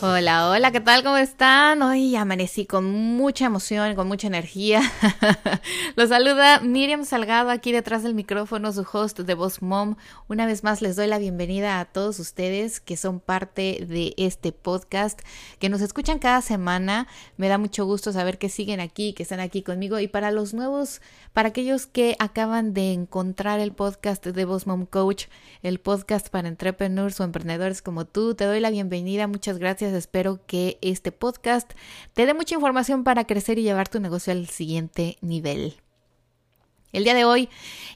Hola, hola, ¿qué tal? ¿Cómo están? Hoy amanecí con mucha emoción, con mucha energía. Los saluda Miriam Salgado aquí detrás del micrófono, su host de Voz Mom. Una vez más les doy la bienvenida a todos ustedes que son parte de este podcast, que nos escuchan cada semana. Me da mucho gusto saber que siguen aquí, que están aquí conmigo. Y para los nuevos, para aquellos que acaban de encontrar el podcast de Voz Mom Coach, el podcast para entrepreneurs o emprendedores como tú, te doy la bienvenida. Muchas gracias Espero que este podcast te dé mucha información para crecer y llevar tu negocio al siguiente nivel. El día de hoy,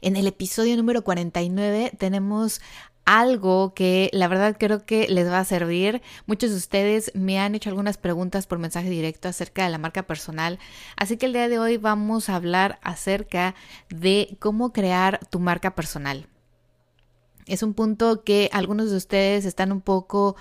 en el episodio número 49, tenemos algo que la verdad creo que les va a servir. Muchos de ustedes me han hecho algunas preguntas por mensaje directo acerca de la marca personal, así que el día de hoy vamos a hablar acerca de cómo crear tu marca personal. Es un punto que algunos de ustedes están un poco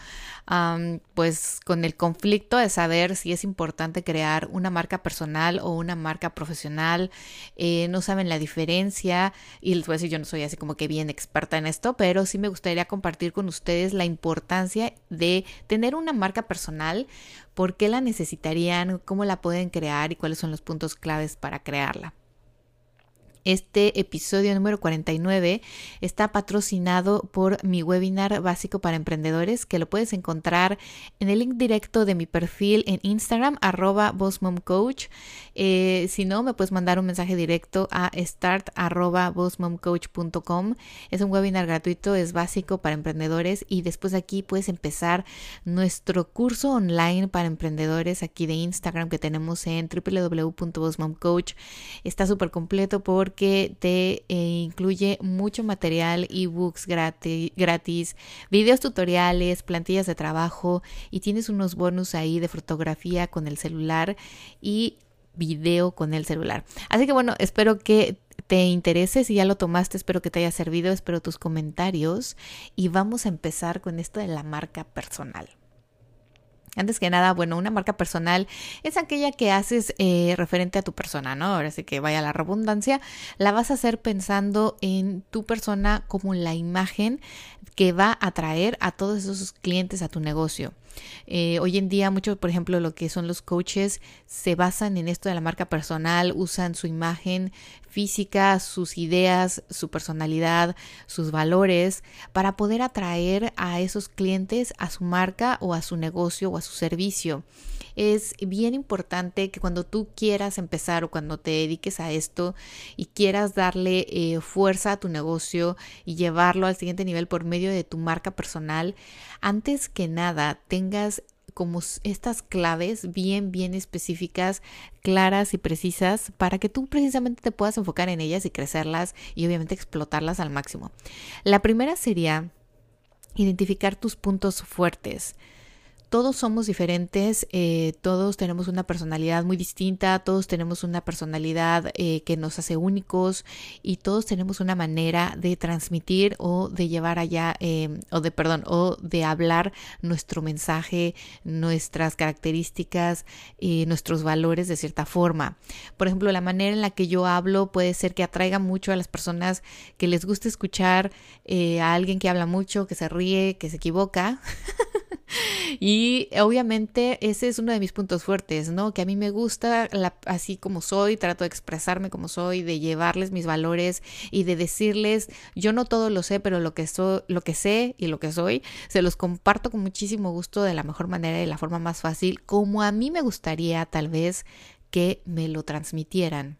pues con el conflicto de saber si es importante crear una marca personal o una marca profesional. Eh, no saben la diferencia y les voy a decir, yo no soy así como que bien experta en esto, pero sí me gustaría compartir con ustedes la importancia de tener una marca personal, por qué la necesitarían, cómo la pueden crear y cuáles son los puntos claves para crearla. Este episodio número 49 está patrocinado por mi webinar básico para emprendedores que lo puedes encontrar en el link directo de mi perfil en Instagram arroba bossmomcoach. Eh, si no, me puedes mandar un mensaje directo a start. Es un webinar gratuito, es básico para emprendedores y después aquí puedes empezar nuestro curso online para emprendedores aquí de Instagram que tenemos en www.bossmomcoach. Está súper completo por que te eh, incluye mucho material, ebooks gratis, gratis, videos tutoriales, plantillas de trabajo y tienes unos bonus ahí de fotografía con el celular y video con el celular. Así que bueno, espero que te interese, si ya lo tomaste, espero que te haya servido, espero tus comentarios y vamos a empezar con esto de la marca personal. Antes que nada, bueno, una marca personal es aquella que haces eh, referente a tu persona, ¿no? Ahora sí que vaya la redundancia, la vas a hacer pensando en tu persona como la imagen que va a atraer a todos esos clientes a tu negocio. Eh, hoy en día, mucho, por ejemplo, lo que son los coaches se basan en esto de la marca personal, usan su imagen física, sus ideas, su personalidad, sus valores para poder atraer a esos clientes a su marca o a su negocio o a su servicio. Es bien importante que cuando tú quieras empezar o cuando te dediques a esto y quieras darle eh, fuerza a tu negocio y llevarlo al siguiente nivel por medio de tu marca personal, antes que nada tengas como estas claves bien, bien específicas, claras y precisas para que tú precisamente te puedas enfocar en ellas y crecerlas y obviamente explotarlas al máximo. La primera sería identificar tus puntos fuertes todos somos diferentes, eh, todos tenemos una personalidad muy distinta, todos tenemos una personalidad eh, que nos hace únicos y todos tenemos una manera de transmitir o de llevar allá, em, o de, perdón, o de hablar nuestro mensaje, nuestras características, nuestros valores de cierta forma. Por ejemplo, la manera en la que yo hablo puede ser que atraiga mucho a las personas que les gusta escuchar eh, a alguien que habla mucho, que se ríe, que se equivoca. y obviamente ese es uno de mis puntos fuertes, ¿no? Que a mí me gusta así como soy, trato de expresarme como soy, de llevarles mis valores y de decirles, yo no todo lo sé, pero lo que, soy, lo que sé y lo que soy, se los comparto con muchísimo gusto de la mejor manera y de la forma más fácil, como a mí me gustaría tal vez que me lo transmitieran.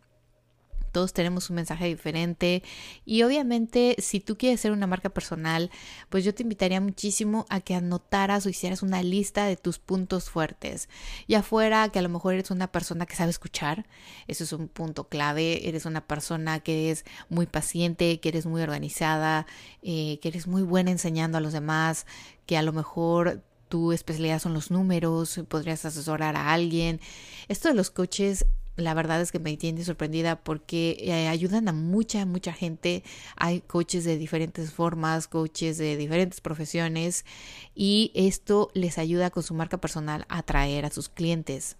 Todos tenemos un mensaje diferente y obviamente si tú quieres ser una marca personal, pues yo te invitaría muchísimo a que anotaras o hicieras una lista de tus puntos fuertes. Ya fuera que a lo mejor eres una persona que sabe escuchar, eso es un punto clave, eres una persona que es muy paciente, que eres muy organizada, eh, que eres muy buena enseñando a los demás, que a lo mejor tu especialidad son los números, podrías asesorar a alguien. Esto de los coches la verdad es que me tiene sorprendida porque eh, ayudan a mucha, mucha gente. Hay coaches de diferentes formas, coaches de diferentes profesiones y esto les ayuda con su marca personal a atraer a sus clientes.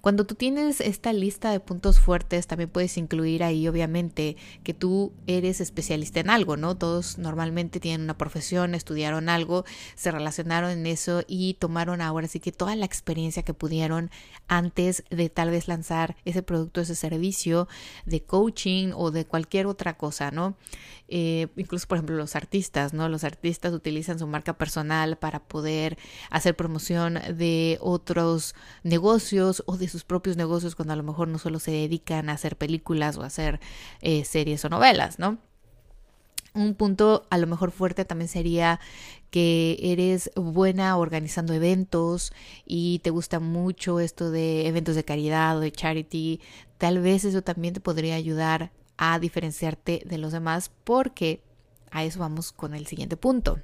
Cuando tú tienes esta lista de puntos fuertes, también puedes incluir ahí, obviamente, que tú eres especialista en algo, ¿no? Todos normalmente tienen una profesión, estudiaron algo, se relacionaron en eso y tomaron ahora sí que toda la experiencia que pudieron antes de tal vez lanzar ese producto, ese servicio de coaching o de cualquier otra cosa, ¿no? Eh, incluso, por ejemplo, los artistas, ¿no? Los artistas utilizan su marca personal para poder hacer promoción de otros negocios o de sus propios negocios cuando a lo mejor no solo se dedican a hacer películas o a hacer eh, series o novelas, ¿no? Un punto a lo mejor fuerte también sería que eres buena organizando eventos y te gusta mucho esto de eventos de caridad o de charity. Tal vez eso también te podría ayudar a diferenciarte de los demás porque a eso vamos con el siguiente punto.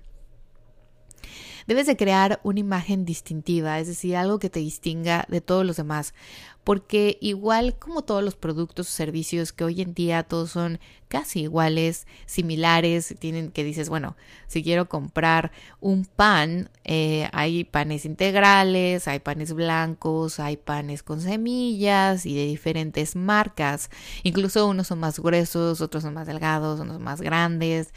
Debes de crear una imagen distintiva, es decir, algo que te distinga de todos los demás, porque igual como todos los productos o servicios que hoy en día todos son casi iguales, similares, tienen que dices, bueno, si quiero comprar un pan, eh, hay panes integrales, hay panes blancos, hay panes con semillas y de diferentes marcas, incluso unos son más gruesos, otros son más delgados, unos más grandes.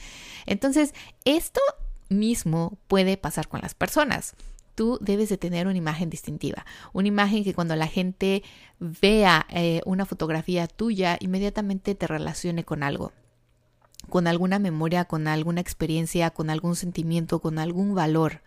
Entonces, esto mismo puede pasar con las personas. Tú debes de tener una imagen distintiva, una imagen que cuando la gente vea eh, una fotografía tuya, inmediatamente te relacione con algo con alguna memoria, con alguna experiencia, con algún sentimiento, con algún valor.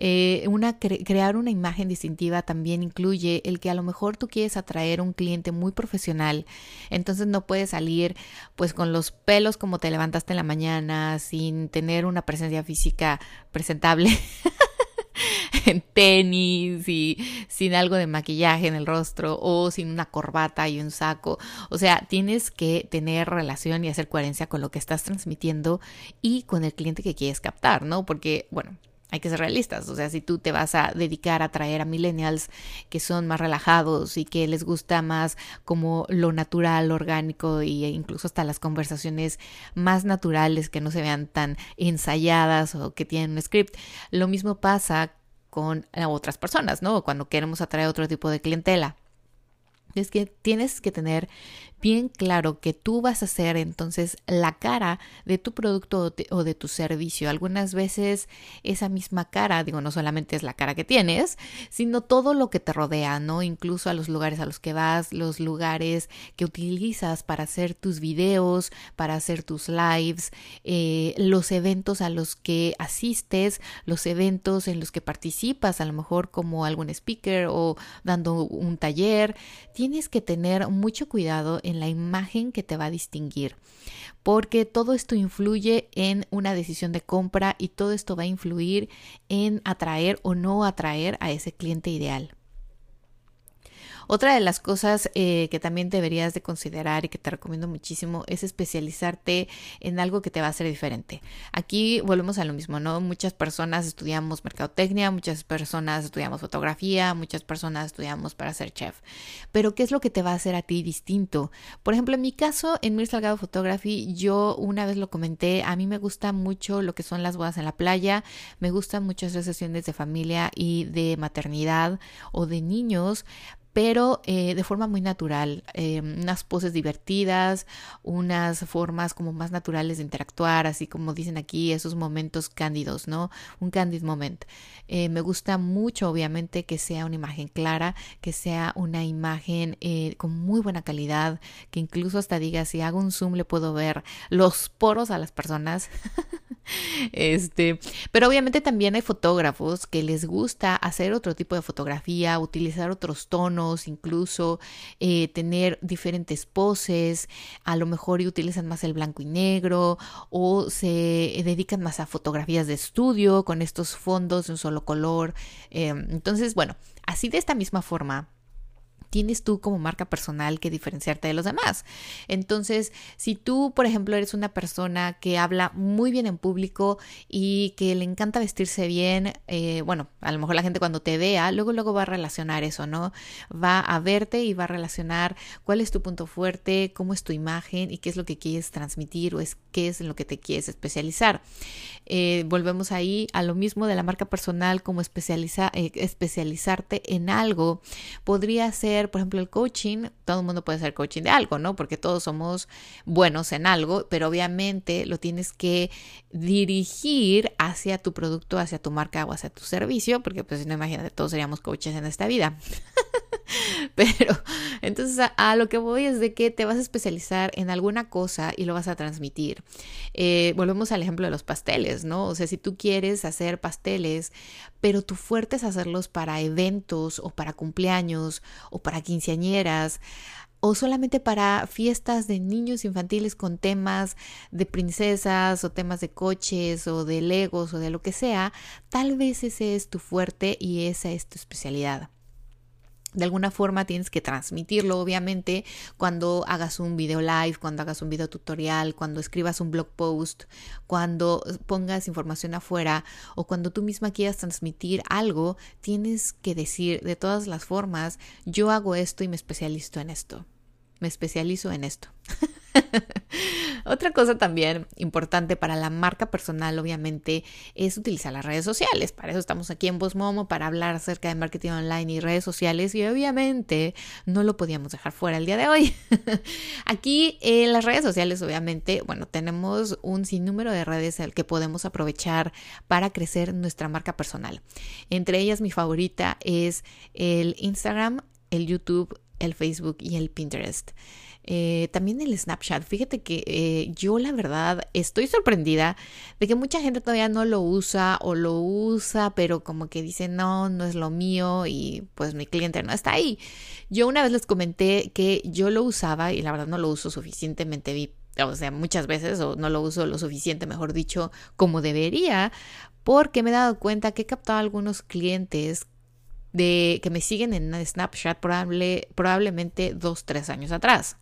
Eh, una, crear una imagen distintiva también incluye el que a lo mejor tú quieres atraer un cliente muy profesional, entonces no puedes salir pues con los pelos como te levantaste en la mañana, sin tener una presencia física presentable. en tenis y sin algo de maquillaje en el rostro o sin una corbata y un saco. O sea, tienes que tener relación y hacer coherencia con lo que estás transmitiendo y con el cliente que quieres captar, ¿no? Porque, bueno, hay que ser realistas, o sea, si tú te vas a dedicar a atraer a millennials que son más relajados y que les gusta más como lo natural, orgánico e incluso hasta las conversaciones más naturales que no se vean tan ensayadas o que tienen un script, lo mismo pasa con otras personas, ¿no? Cuando queremos atraer otro tipo de clientela. Es que tienes que tener bien claro que tú vas a ser entonces la cara de tu producto o de, tu servicio. Algunas veces esa misma cara, digo, no solamente es la cara que tienes, sino todo lo que te rodea, ¿no? Incluso a los lugares a los que vas, los lugares que utilizas para hacer tus videos, para hacer tus lives, eh, los eventos a los que asistes, los eventos en los que participas, a lo mejor como algún speaker o dando un taller. Tienes que tener mucho cuidado la imagen que te va a distinguir, porque todo esto influye en una decisión de compra y todo esto va a influir en atraer o no atraer a ese cliente ideal. Otra de las cosas eh, que también deberías de considerar y que te recomiendo muchísimo es especializarte en algo que te va a hacer diferente. Aquí volvemos a lo mismo, ¿no? Muchas personas estudiamos mercadotecnia, muchas personas estudiamos fotografía, muchas personas estudiamos para ser chef. Pero ¿qué es lo que te va a hacer a ti distinto? Por ejemplo, en mi caso, en Mir Salgado Photography, yo una vez lo comenté, a mí me gusta mucho lo que son las bodas en la playa, me gustan muchas sesiones de familia y de maternidad o de niños, pero eh, de forma muy natural, eh, unas poses divertidas, unas formas como más naturales de interactuar, así como dicen aquí, esos momentos cándidos, ¿no? Un candid moment. Eh, me gusta mucho, obviamente, que sea una imagen clara, que sea una imagen con muy buena calidad, que incluso hasta diga, si hago un zoom le puedo ver los poros a las personas. este, pero obviamente también hay fotógrafos que les gusta hacer otro tipo de fotografía, utilizar otros tonos, incluso eh, tener diferentes poses, a lo mejor utilizan más el blanco y negro o se dedican más a fotografías de estudio con estos fondos de un solo color. Em, entonces, bueno, así de esta misma forma tienes tú como marca personal que diferenciarte de los demás. Entonces, si tú, por ejemplo, eres una persona que habla muy bien en público y que le encanta vestirse bien, eh, bueno, a lo mejor la gente cuando te vea, luego, luego va a relacionar eso, ¿no? Va a verte y va a relacionar cuál es tu punto fuerte, cómo es tu imagen y qué es lo que quieres transmitir o es qué es en lo que te quieres especializar. Eh, volvemos ahí a lo mismo de la marca personal como especializa, eh, especializarte en algo. Podría ser, por ejemplo, el coaching. Todo el mundo puede ser coaching de algo, ¿no? Porque todos somos buenos en algo, pero obviamente lo tienes que dirigir hacia tu producto, hacia tu marca o hacia tu servicio, porque pues no imagínate, todos seríamos coaches en esta vida. Pero entonces a, lo que voy es de que te vas a especializar en alguna cosa y lo vas a transmitir. Eh, volvemos al ejemplo de los pasteles, ¿no? O sea, si tú quieres hacer pasteles, pero tu fuerte es hacerlos para eventos o para cumpleaños o para quinceañeras, o solamente para fiestas de niños infantiles con temas de princesas o temas de coches o de legos o de lo que sea, tal vez ese es tu fuerte y esa es tu especialidad de alguna forma tienes que transmitirlo, obviamente, cuando hagas un video live, cuando hagas un video tutorial, cuando escribas un blog post, cuando pongas información afuera o cuando tú misma quieras transmitir algo, tienes que decir de todas las formas, yo hago esto y me especializo en esto. Me especializo en esto. Otra cosa también importante para la marca personal, obviamente, es utilizar las redes sociales. Para eso estamos aquí en Momo para hablar acerca de marketing online y redes sociales y obviamente no lo podíamos dejar fuera el día de hoy. aquí en las redes sociales, obviamente, bueno, tenemos un sinnúmero de redes al que podemos aprovechar para crecer nuestra marca personal. Entre ellas, mi favorita es el Instagram, el YouTube, el Facebook y el Pinterest. Eh, también el Snapchat. Fíjate que eh, yo la verdad estoy sorprendida de que mucha gente todavía no lo usa o lo usa, pero como que dice no, no es lo mío y pues mi cliente no está ahí. Yo una vez les comenté que yo lo usaba y la verdad no lo uso suficientemente, o sea, muchas veces o no lo uso lo suficiente, mejor dicho, como debería, porque me he dado cuenta que he captado algunos clientes de que me siguen en Snapchat probable, probablemente dos, tres años atrás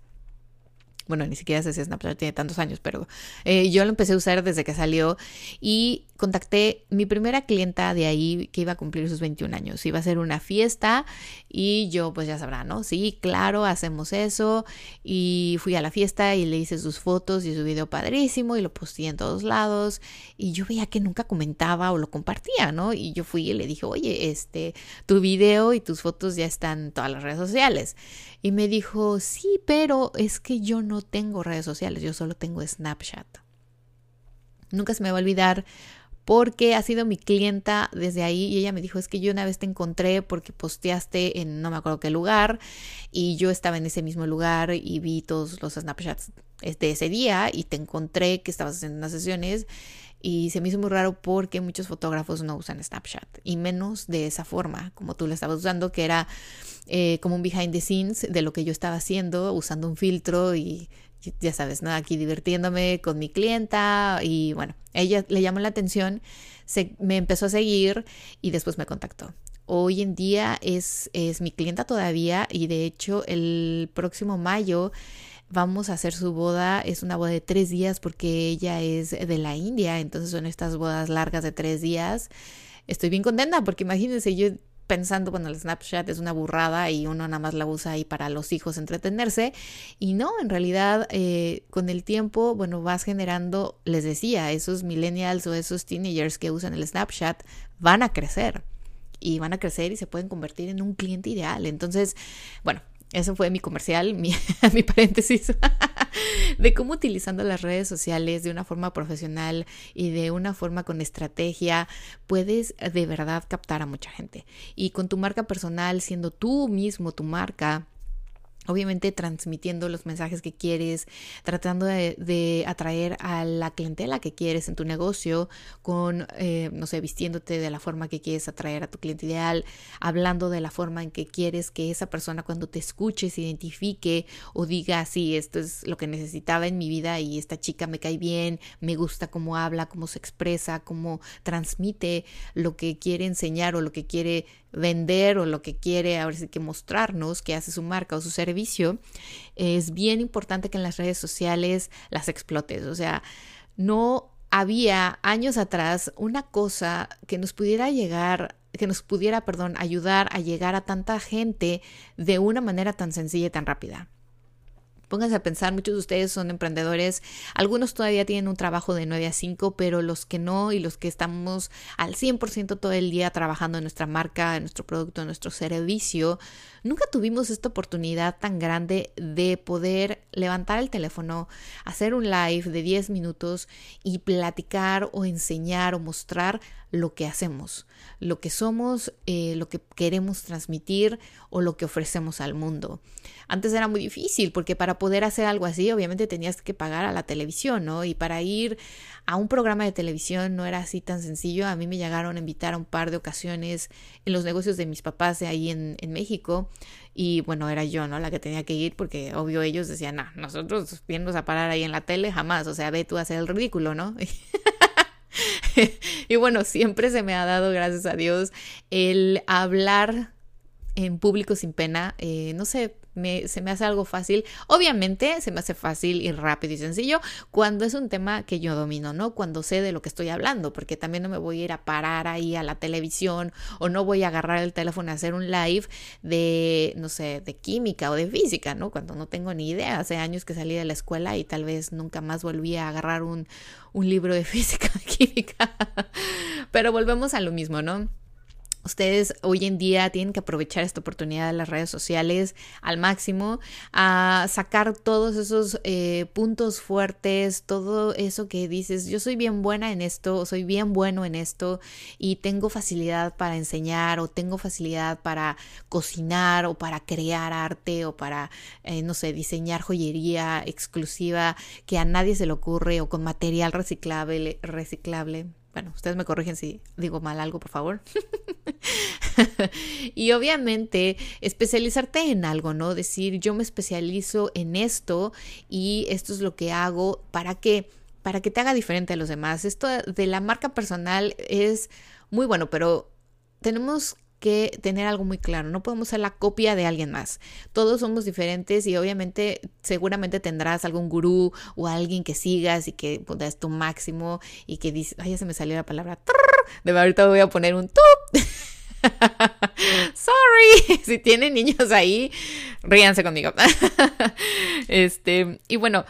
bueno, ni siquiera sé si Snapchat tiene tantos años, pero eh, yo lo empecé a usar desde que salió y contacté mi primera clienta de ahí que iba a cumplir sus 21 años. Iba a ser una fiesta y yo pues ya sabrá, ¿no? Sí, claro, hacemos eso y fui a la fiesta y le hice sus fotos y su video padrísimo y lo posté en todos lados y yo veía que nunca comentaba o lo compartía, ¿no? Y yo fui y le dije, oye, este, tu video y tus fotos ya están en todas las redes sociales. Y me dijo, sí, pero es que yo no tengo redes sociales, yo solo tengo Snapchat. Nunca se me va a olvidar porque ha sido mi clienta desde ahí. Y ella me dijo, es que yo una vez te encontré porque posteaste en no me acuerdo qué lugar y yo estaba en ese mismo lugar y vi todos los Snapchats de ese día y te encontré que estabas haciendo unas sesiones y se me hizo muy raro porque muchos fotógrafos no usan Snapchat y menos de esa forma como tú lo estabas usando que era eh, como un behind the scenes de lo que yo estaba haciendo usando un filtro y ya sabes, ¿no? Aquí divirtiéndome con mi clienta y bueno, ella le llamó la atención, se, me empezó a seguir y después me contactó. Hoy en día es, es mi clienta todavía y de hecho el próximo mayo vamos a hacer su boda. Es una boda de tres días porque ella es de la India, entonces son estas bodas largas de tres días. Estoy bien contenta porque imagínense, yo pensando, bueno, el Snapchat es una burrada y uno nada más la usa ahí para los hijos entretenerse. Y no, en realidad, eh, con el tiempo, bueno, vas generando, les decía, esos millennials o esos teenagers que usan el Snapchat van a crecer. Y van a crecer y se pueden convertir en un cliente ideal. Entonces, bueno, eso fue mi comercial, mi, mi paréntesis, de cómo utilizando las redes sociales de una forma profesional y de una forma con estrategia puedes de verdad captar a mucha gente. Y con tu marca personal, siendo tú mismo tu marca, obviamente transmitiendo los mensajes que quieres, tratando de, atraer a la clientela que quieres en tu negocio, con, eh, no sé, vistiéndote de la forma que quieres atraer a tu cliente ideal, hablando de la forma en que quieres que esa persona cuando te escuche se identifique o diga, sí, esto es lo que necesitaba en mi vida y esta chica me cae bien, me gusta cómo habla, cómo se expresa, cómo transmite lo que quiere enseñar o lo que quiere vender o lo que quiere ahora sí que mostrarnos que hace su marca o su servicio, es bien importante que en las redes sociales las explotes. O sea, no había años atrás una cosa que nos pudiera llegar que nos pudiera, perdón, ayudar a llegar a tanta gente de una manera tan sencilla y tan rápida. Pónganse a pensar, muchos de ustedes son emprendedores, algunos todavía tienen un trabajo de 9 a 5, pero los que no y los que estamos al 100% todo el día trabajando en nuestra marca, en nuestro producto, en nuestro servicio, nunca tuvimos esta oportunidad tan grande de poder levantar el teléfono, hacer un live de 10 minutos y platicar o enseñar o mostrar lo que hacemos, lo que somos, eh, lo que queremos transmitir o lo que ofrecemos al mundo. Antes era muy difícil porque para poder hacer algo así obviamente tenías que pagar a la televisión, ¿no? Y para ir a un programa de televisión no era así tan sencillo. A mí me llegaron a invitar a un par de ocasiones en los negocios de mis papás de ahí en, en México y bueno, era yo, ¿no? La que tenía que ir porque obvio ellos decían, no, nosotros vienes a parar ahí en la tele jamás, o sea, ve tú a hacer el ridículo, ¿no? y bueno, siempre se me ha dado, gracias a Dios, el hablar en público sin pena. Eh, no sé, se me hace algo fácil. Obviamente se me hace fácil y rápido y sencillo cuando es un tema que yo domino, ¿no? Cuando sé de lo que estoy hablando, porque también no me voy a ir a parar ahí a la televisión o no voy a agarrar el teléfono a hacer un live de, no sé, de química o de física, ¿no? Cuando no tengo ni idea. Hace años que salí de la escuela y tal vez nunca más volví a agarrar un, un libro de física, química. Pero volvemos a lo mismo, ¿no? Ustedes hoy en día tienen que aprovechar esta oportunidad de las redes sociales al máximo, a sacar todos esos eh, puntos fuertes, todo eso que dices, yo soy bien buena en esto, soy bien bueno en esto y tengo facilidad para enseñar o tengo facilidad para cocinar o para crear arte o para, eh, no sé, diseñar joyería exclusiva que a nadie se le ocurre o con material reciclable, reciclable bueno, ustedes me corrigen si digo mal algo, por favor. y obviamente especializarte en algo, ¿no? Decir, yo me especializo en esto y esto es lo que hago para que para que te haga diferente a los demás. Esto de la marca personal es muy bueno, pero tenemos que tener algo muy claro, no podemos ser la copia de alguien más. Todos somos diferentes y obviamente seguramente tendrás algún gurú o alguien que sigas y que das tu máximo y que dices, ay, ya se me salió la palabra, de ahorita voy a poner un tup. Sorry, si tienen niños ahí, ríanse conmigo. este, y bueno,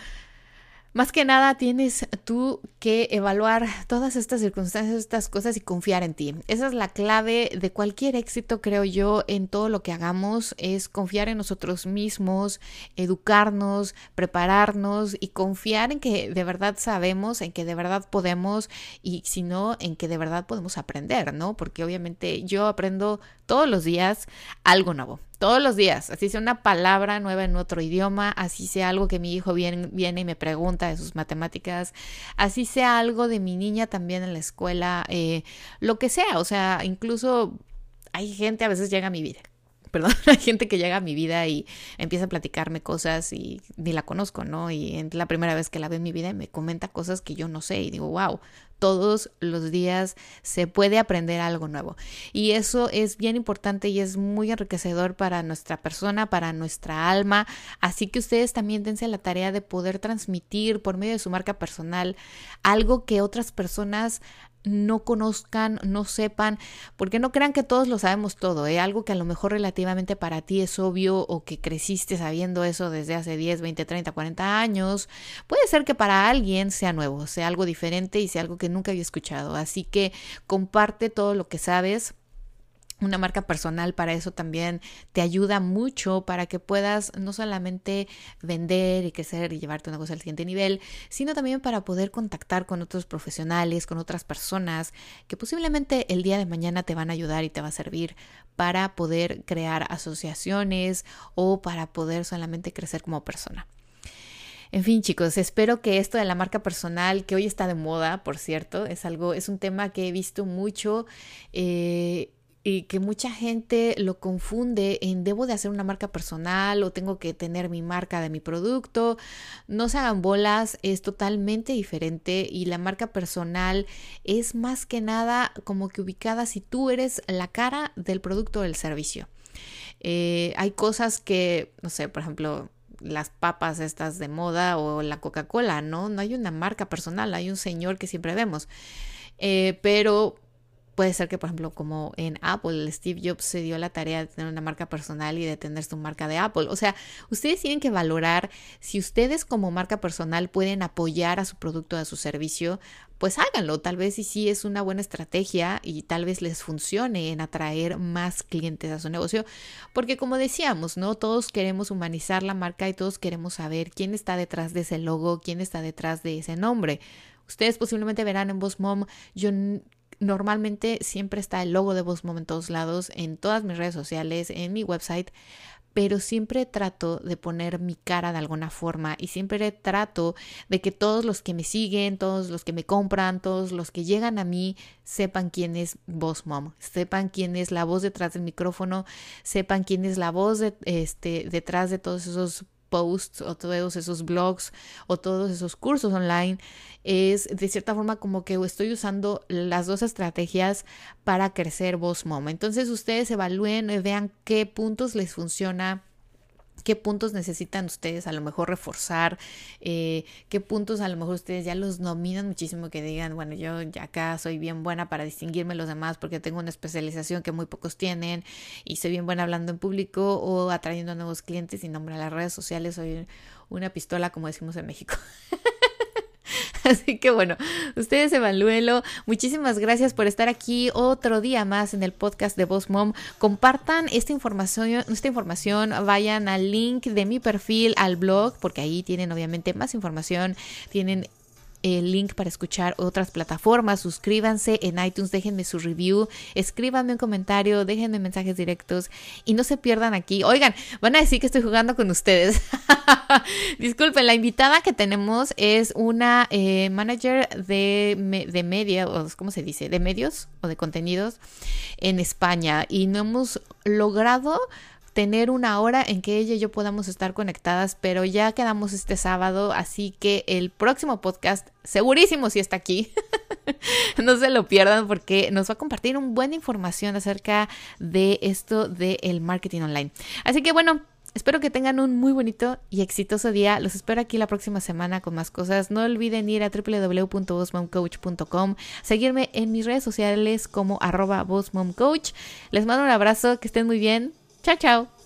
más que nada tienes tú que evaluar todas estas circunstancias, estas cosas y confiar en ti. Esa es la clave de cualquier éxito, creo yo, en todo lo que hagamos, es confiar en nosotros mismos, educarnos, prepararnos y confiar en que de verdad sabemos, en que de verdad podemos y si no, en que de verdad podemos aprender, ¿no? Porque obviamente yo aprendo todos los días algo nuevo todos los días, así sea una palabra nueva en otro idioma, así sea algo que mi hijo viene, viene y me pregunta de sus matemáticas, así sea algo de mi niña también en la escuela, eh, lo que sea, o sea, incluso hay gente a veces llega a mi vida perdón, hay gente que llega a mi vida y empieza a platicarme cosas y ni la conozco, ¿no? Y es la primera vez que la ve en mi vida y me comenta cosas que yo no sé y digo, wow, todos los días se puede aprender algo nuevo. Y eso es bien importante y es muy enriquecedor para nuestra persona, para nuestra alma. Así que ustedes también dense la tarea de poder transmitir por medio de su marca personal algo que otras personas no conozcan, no sepan, porque no crean que todos lo sabemos todo, ¿eh? algo que a lo mejor relativamente para ti es obvio o que creciste sabiendo eso desde hace 10, 20, 30, 40 años, puede ser que para alguien sea nuevo, sea algo diferente y sea algo que nunca había escuchado. Así que comparte todo lo que sabes una marca personal para eso también te ayuda mucho para que puedas no solamente vender y crecer y llevarte una cosa al siguiente nivel, sino también para poder contactar con otros profesionales, con otras personas que posiblemente el día de mañana te van a ayudar y te va a servir para poder crear asociaciones o para poder solamente crecer como persona. En fin, chicos, espero que esto de la marca personal, que hoy está de moda, por cierto, es algo, es un tema que he visto mucho. Eh, y que mucha gente lo confunde en debo de hacer una marca personal o tengo que tener mi marca de mi producto. No se hagan bolas, es totalmente diferente y la marca personal es más que nada como que ubicada si tú eres la cara del producto o del servicio. Eh, hay cosas que, no sé, por ejemplo, las papas estas de moda o la Coca-Cola, ¿no? No hay una marca personal, hay un señor que siempre vemos. Eh, pero Puede ser que, por ejemplo, como en Apple, Steve Jobs se dio la tarea de tener una marca personal y de tener su marca de Apple. O sea, ustedes tienen que valorar si ustedes como marca personal pueden apoyar a su producto, a su servicio, pues háganlo. Tal vez y sí es una buena estrategia y tal vez les funcione en atraer más clientes a su negocio. Porque como decíamos, ¿no? Todos queremos humanizar la marca y todos queremos saber quién está detrás de ese logo, quién está detrás de ese nombre. Ustedes posiblemente verán en Boss Mom, yo Normalmente siempre está el logo de Mom en todos lados, en todas mis redes sociales, en mi website, pero siempre trato de poner mi cara de alguna forma y siempre trato de que todos los que me siguen, todos los que me compran, todos los que llegan a mí sepan quién es Boss Mom, sepan quién es la voz detrás del micrófono, sepan quién es la voz de, este, detrás de todos esos posts o todos esos blogs o todos esos cursos online es de cierta forma como que estoy usando las dos estrategias para crecer Boss Mom. Entonces ustedes evalúen, y vean qué puntos les funciona qué puntos necesitan ustedes a lo mejor reforzar, eh, qué puntos a lo mejor ustedes ya los nominan muchísimo que digan, bueno, yo ya acá soy bien buena para distinguirme los demás porque tengo una especialización que muy pocos tienen y soy bien buena hablando en público o atrayendo nuevos clientes y nombre a las redes sociales, soy una pistola como decimos en México. Así que bueno, ustedes evalúenlo. Muchísimas gracias por estar aquí otro día más en el podcast de Boss Mom. Compartan esta información, esta información, vayan al link de mi perfil al blog, porque ahí tienen obviamente más información, tienen el link para escuchar otras plataformas. Suscríbanse en iTunes, déjenme su review, escríbanme un comentario, déjenme mensajes directos y no se pierdan aquí. Oigan, van a decir que estoy jugando con ustedes. Disculpen, la invitada que tenemos es una eh, manager de, de media, o ¿cómo se dice? De medios o de contenidos en España y no hemos logrado tener una hora en que ella y yo podamos estar conectadas, pero ya quedamos este sábado, así que el próximo podcast, segurísimo si está aquí, no se lo pierdan porque nos va a compartir un buena información acerca de esto del marketing online. Así que bueno, Espero que tengan un muy bonito y exitoso día. Los espero aquí la próxima semana con más cosas. No olviden ir a www.bossmomcoach.com, seguirme en mis redes sociales como arroba bossmomcoach. Les mando un abrazo, que estén muy bien. Chao, chao.